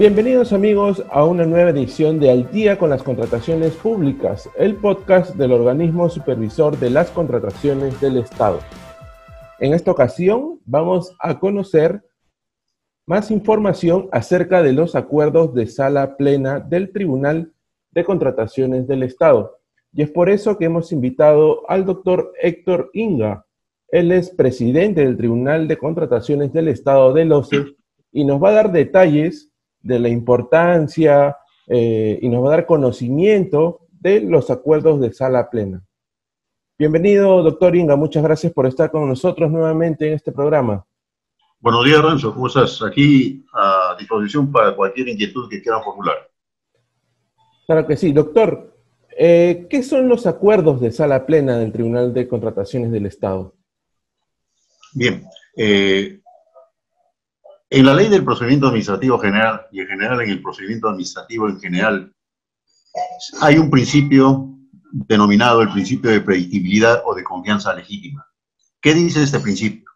Bienvenidos amigos a una nueva edición de Al día con las contrataciones públicas, el podcast del organismo supervisor de las contrataciones del Estado. En esta ocasión vamos a conocer más información acerca de los acuerdos de sala plena del Tribunal de Contrataciones del Estado. Y es por eso que hemos invitado al doctor Héctor Inga. Él es presidente del Tribunal de Contrataciones del Estado de OCE y nos va a dar detalles de la importancia eh, y nos va a dar conocimiento de los acuerdos de sala plena. Bienvenido, doctor Inga, muchas gracias por estar con nosotros nuevamente en este programa. Buenos días, Renzo, ¿cómo estás? Aquí a disposición para cualquier inquietud que quieran formular. Claro que sí. Doctor, eh, ¿qué son los acuerdos de sala plena del Tribunal de Contrataciones del Estado? Bien, eh, en la ley del procedimiento administrativo general y en general en el procedimiento administrativo en general, hay un principio denominado el principio de predictibilidad o de confianza legítima. ¿Qué dice este principio?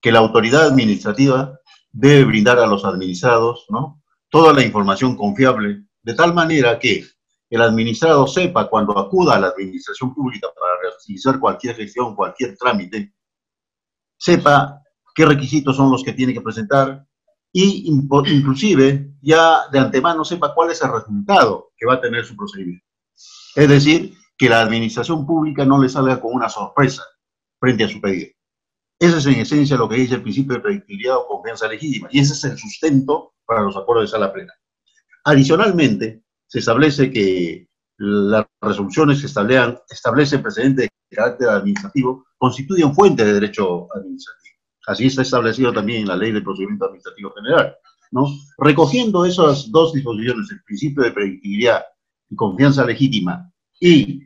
Que la autoridad administrativa debe brindar a los administrados ¿no? toda la información confiable, de tal manera que el administrado sepa cuando acuda a la administración pública para realizar cualquier gestión, cualquier trámite, sepa qué requisitos son los que tiene que presentar, y inclusive ya de antemano sepa cuál es el resultado que va a tener su procedimiento. Es decir, que la administración pública no le salga con una sorpresa frente a su pedido. Ese es en esencia lo que dice el principio de predictibilidad o confianza legítima, y ese es el sustento para los acuerdos de sala plena. Adicionalmente, se establece que las resoluciones que establecen precedente de carácter administrativo constituyen fuente de derecho administrativo. Así está establecido también en la Ley de Procedimiento Administrativo General. ¿no? Recogiendo esas dos disposiciones, el principio de predictibilidad y confianza legítima, y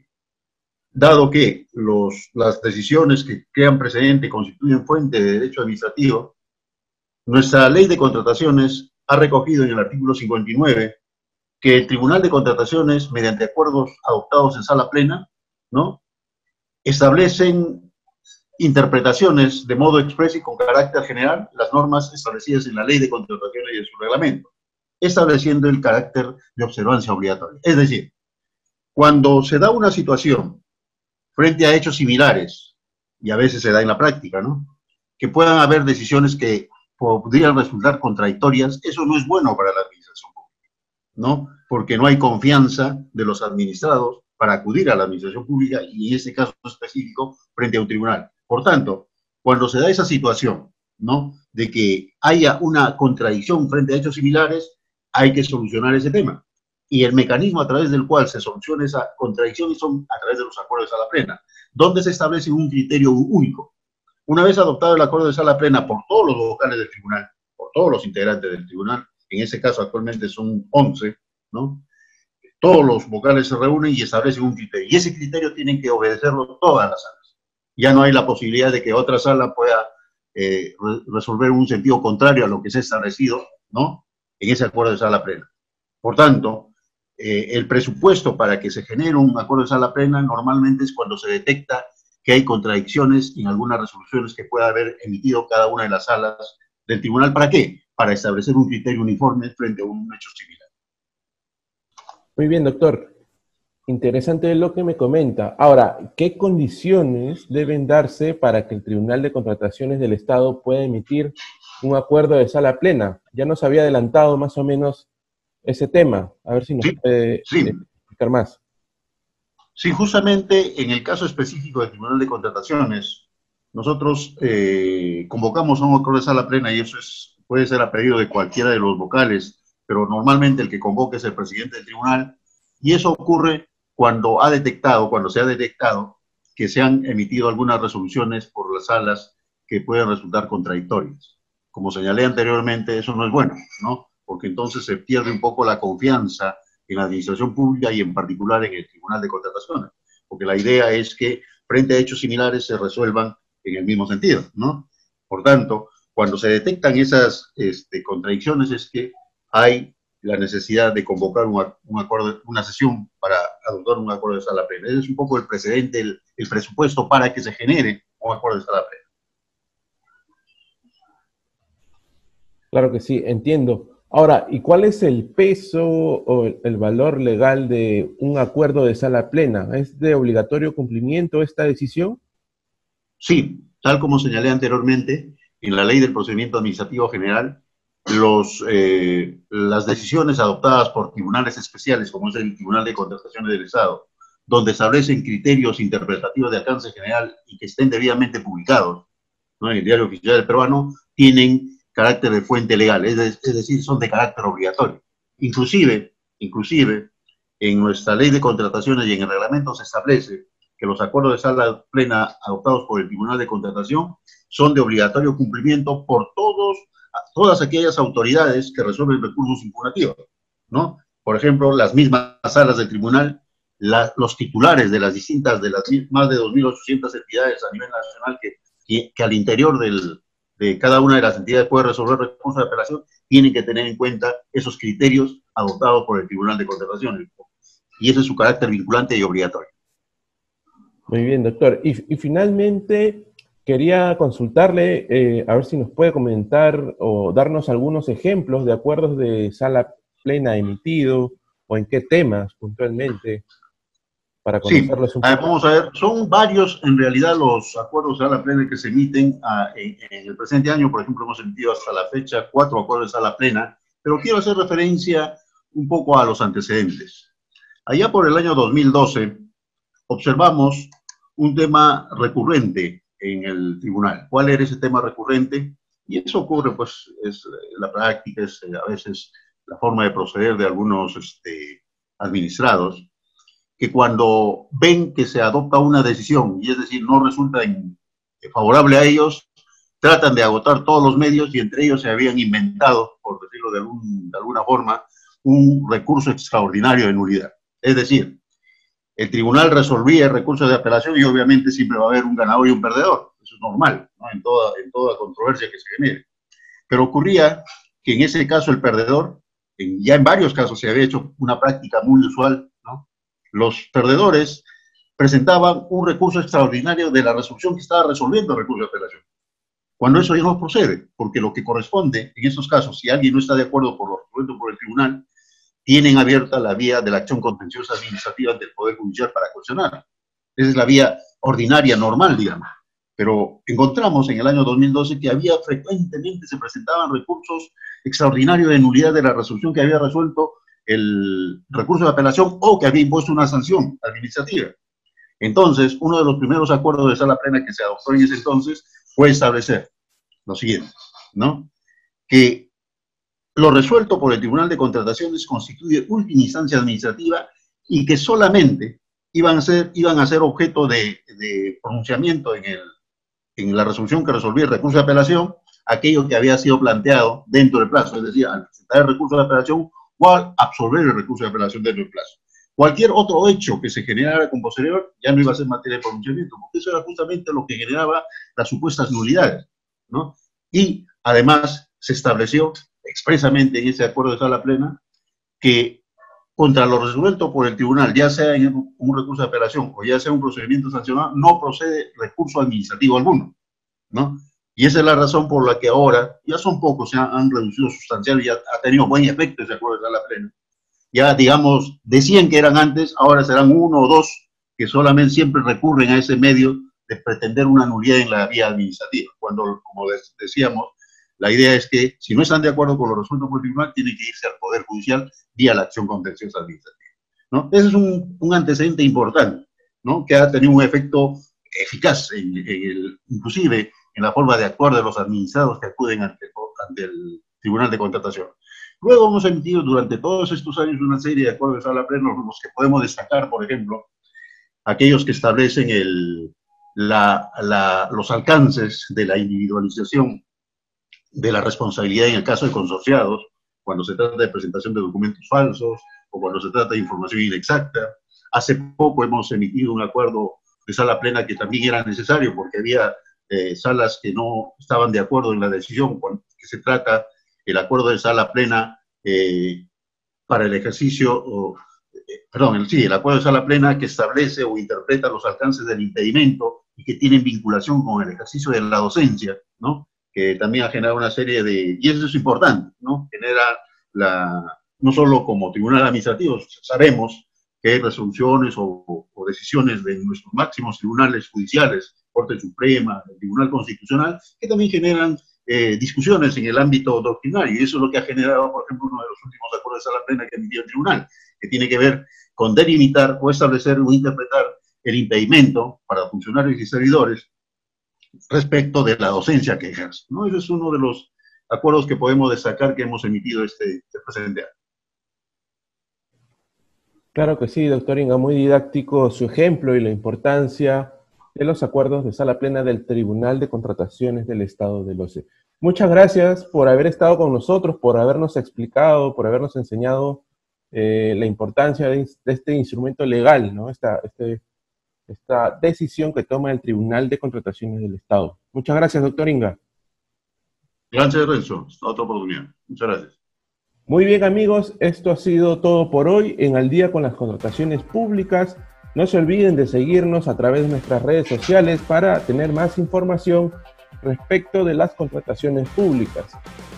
dado que los, las decisiones que crean precedente constituyen fuente de derecho administrativo, nuestra ley de contrataciones ha recogido en el artículo 59 que el Tribunal de Contrataciones, mediante acuerdos adoptados en sala plena, ¿no? establecen interpretaciones de modo expreso y con carácter general las normas establecidas en la ley de contrataciones y en su reglamento, estableciendo el carácter de observancia obligatoria. Es decir, cuando se da una situación frente a hechos similares, y a veces se da en la práctica, ¿no? Que puedan haber decisiones que podrían resultar contradictorias, eso no es bueno para la administración pública, ¿no? Porque no hay confianza de los administrados para acudir a la administración pública y en este caso específico frente a un tribunal. Por tanto, cuando se da esa situación, ¿no? De que haya una contradicción frente a hechos similares, hay que solucionar ese tema. Y el mecanismo a través del cual se soluciona esa contradicción son a través de los acuerdos de sala plena, donde se establece un criterio único. Una vez adoptado el acuerdo de sala plena por todos los vocales del tribunal, por todos los integrantes del tribunal, en ese caso actualmente son 11, ¿no? Todos los vocales se reúnen y establecen un criterio. Y ese criterio tienen que obedecerlo todas las salas ya no hay la posibilidad de que otra sala pueda eh, resolver un sentido contrario a lo que se ha establecido, ¿no? En ese acuerdo de sala plena. Por tanto, eh, el presupuesto para que se genere un acuerdo de sala plena normalmente es cuando se detecta que hay contradicciones en algunas resoluciones que pueda haber emitido cada una de las salas del tribunal. ¿Para qué? Para establecer un criterio uniforme frente a un hecho similar. Muy bien, doctor. Interesante lo que me comenta. Ahora, ¿qué condiciones deben darse para que el Tribunal de Contrataciones del Estado pueda emitir un acuerdo de sala plena? Ya nos había adelantado más o menos ese tema. A ver si nos puede explicar más. Sí, justamente en el caso específico del Tribunal de Contrataciones, nosotros eh, convocamos a un acuerdo de sala plena y eso es, puede ser a pedido de cualquiera de los vocales, pero normalmente el que convoque es el presidente del tribunal y eso ocurre cuando ha detectado, cuando se ha detectado que se han emitido algunas resoluciones por las salas que pueden resultar contradictorias. Como señalé anteriormente, eso no es bueno, ¿no? Porque entonces se pierde un poco la confianza en la administración pública y en particular en el Tribunal de Contrataciones, porque la idea es que frente a hechos similares se resuelvan en el mismo sentido, ¿no? Por tanto, cuando se detectan esas este, contradicciones es que hay la necesidad de convocar un, acuerdo, una sesión para adoptar un acuerdo de sala plena. Ese es un poco el precedente, el, presupuesto para que se genere un acuerdo de sala plena. Claro que sí, entiendo. Ahora, ¿y cuál es el peso o el valor legal de un acuerdo de sala plena? ¿Es de obligatorio cumplimiento esta decisión? Sí, tal como señalé anteriormente, en la ley del procedimiento administrativo general, los, eh, las decisiones adoptadas por tribunales especiales, como es el Tribunal de Contrataciones del Estado, donde establecen criterios interpretativos de alcance general y que estén debidamente publicados en el diario oficial del peruano, tienen carácter de fuente legal, es, decir, son de carácter obligatorio. Inclusive, inclusive, en nuestra ley de contrataciones y en el reglamento se establece que los acuerdos de sala plena adoptados por el Tribunal de Contratación son de obligatorio cumplimiento por todos, todas aquellas autoridades que resuelven recursos impugnativos, ¿no? Por ejemplo, las mismas salas del tribunal, los titulares de las distintas, de las más de 2.800 entidades a nivel nacional que, que al interior del, de cada una de las entidades puede resolver recursos de apelación, tienen que tener en cuenta esos criterios adoptados por el Tribunal de Contratación. Y ese es su carácter vinculante y obligatorio. Muy bien, doctor. Y, finalmente, quería consultarle, eh, a ver si nos puede comentar o darnos algunos ejemplos de acuerdos de sala plena emitido o en qué temas puntualmente para conocerlos un poco. Vamos a ver, son varios en realidad los acuerdos de sala plena que se emiten ah, en, el presente año. Por ejemplo, hemos emitido hasta la fecha cuatro acuerdos de sala plena, pero quiero hacer referencia un poco a los antecedentes. Allá por el año 2012 observamos un tema recurrente en el tribunal. ¿Cuál era ese tema recurrente? Y eso ocurre, pues, es la práctica, es eh, a veces la forma de proceder de algunos este, administrados que cuando ven que se adopta una decisión, y es decir, no resulta favorable a ellos, tratan de agotar todos los medios y entre ellos se habían inventado, por decirlo de, de alguna forma, un recurso extraordinario de nulidad. Es decir, el tribunal resolvía el recurso de apelación y obviamente siempre va a haber un ganador y un perdedor. Eso es normal ¿no? en, toda, en toda controversia que se genere. Pero ocurría que en ese caso el perdedor, ya en varios casos se había hecho una práctica muy usual, los perdedores presentaban un recurso extraordinario de la resolución que estaba resolviendo el recurso de apelación. Cuando eso ya no procede, porque lo que corresponde en estos casos, si alguien no está de acuerdo por lo resuelto por el tribunal, tienen abierta la vía de la acción contenciosa administrativa del Poder Judicial para cuestionar. Esa es la vía ordinaria, normal, digamos. Pero encontramos en el año 2012 que había frecuentemente se presentaban recursos extraordinarios de nulidad de la resolución que había resuelto el recurso de apelación o que había impuesto una sanción administrativa. Entonces, uno de los primeros acuerdos de sala plena que se adoptó en ese entonces fue establecer lo siguiente, ¿no? Que lo resuelto por el Tribunal de Contrataciones constituye última instancia administrativa y que solamente iban a ser, iban a ser objeto de, pronunciamiento en, el, en la resolución que resolvía el recurso de apelación aquello que había sido planteado dentro del plazo, es decir, al presentar el recurso de apelación cual absorber el recurso de apelación dentro del plazo. Cualquier otro hecho que se generara con posterior ya no iba a ser materia de pronunciamiento, porque eso era justamente lo que generaba las supuestas nulidades, ¿no? Y además se estableció expresamente en ese acuerdo de sala plena que contra lo resuelto por el tribunal, ya sea en un recurso de apelación o ya sea un procedimiento sancionado, no procede recurso administrativo alguno, ¿no? Y esa es la razón por la que ahora, ya son pocos, se han, reducido sustancial y ya ha tenido buen efecto ese acuerdo de sala plena. Ya, digamos, de 100 que eran antes, ahora serán uno o dos que solamente siempre recurren a ese medio de pretender una nulidad en la vía administrativa. Cuando, como decíamos, la idea es que si no están de acuerdo con lo resuelto por tribunal, tienen que irse al Poder Judicial vía la acción contenciosa administrativa. ¿no? Ese es un, antecedente importante, ¿no? que ha tenido un efecto eficaz, en, inclusive en la forma de actuar de los administrados que acuden ante, el Tribunal de Contratación. Luego hemos emitido durante todos estos años una serie de acuerdos de sala plena, los que podemos destacar, por ejemplo, aquellos que establecen la, los alcances de la individualización de la responsabilidad en el caso de consorciados, cuando se trata de presentación de documentos falsos o cuando se trata de información inexacta. Hace poco hemos emitido un acuerdo de sala plena que también era necesario porque había eh, salas que no estaban de acuerdo en la decisión, cuando se trata el acuerdo de sala plena eh, para el ejercicio, eh, perdón, el, sí, el acuerdo de sala plena que establece o interpreta los alcances del impedimento y que tienen vinculación con el ejercicio de la docencia, ¿no? Que también ha generado una serie de, y eso es importante, ¿no? Genera la, no solo como tribunal administrativo, sabemos que resoluciones o, decisiones de nuestros máximos tribunales judiciales, Corte Suprema, el Tribunal Constitucional, que también generan eh, discusiones en el ámbito doctrinario. Y eso es lo que ha generado, por ejemplo, uno de los últimos acuerdos de la plena que emitió el tribunal, que tiene que ver con delimitar o establecer o interpretar el impedimento para funcionarios y servidores respecto de la docencia que ejerce. ¿no? Ese es uno de los acuerdos que podemos destacar que hemos emitido este, este presente año. Claro que sí, doctor Inga, muy didáctico su ejemplo y la importancia de los acuerdos de sala plena del Tribunal de Contrataciones del Estado de OCE. Muchas gracias por haber estado con nosotros, por habernos explicado, por habernos enseñado eh, la importancia de, este instrumento legal, ¿no? Esta, este, esta decisión que toma el Tribunal de Contrataciones del Estado. Muchas gracias, doctor Inga. Gracias, Renzo. Hasta otra oportunidad. Muchas gracias. Muy bien, amigos. Esto ha sido todo por hoy en Al día con las contrataciones públicas. No se olviden de seguirnos a través de nuestras redes sociales para tener más información respecto de las contrataciones públicas.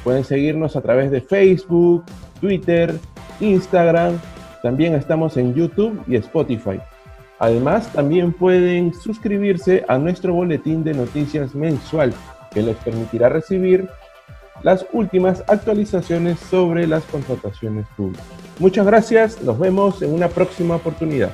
Pueden seguirnos a través de Facebook, Twitter, Instagram. También estamos en YouTube y Spotify. Además, también pueden suscribirse a nuestro boletín de noticias mensual que les permitirá recibir las últimas actualizaciones sobre las contrataciones públicas. Muchas gracias, nos vemos en una próxima oportunidad.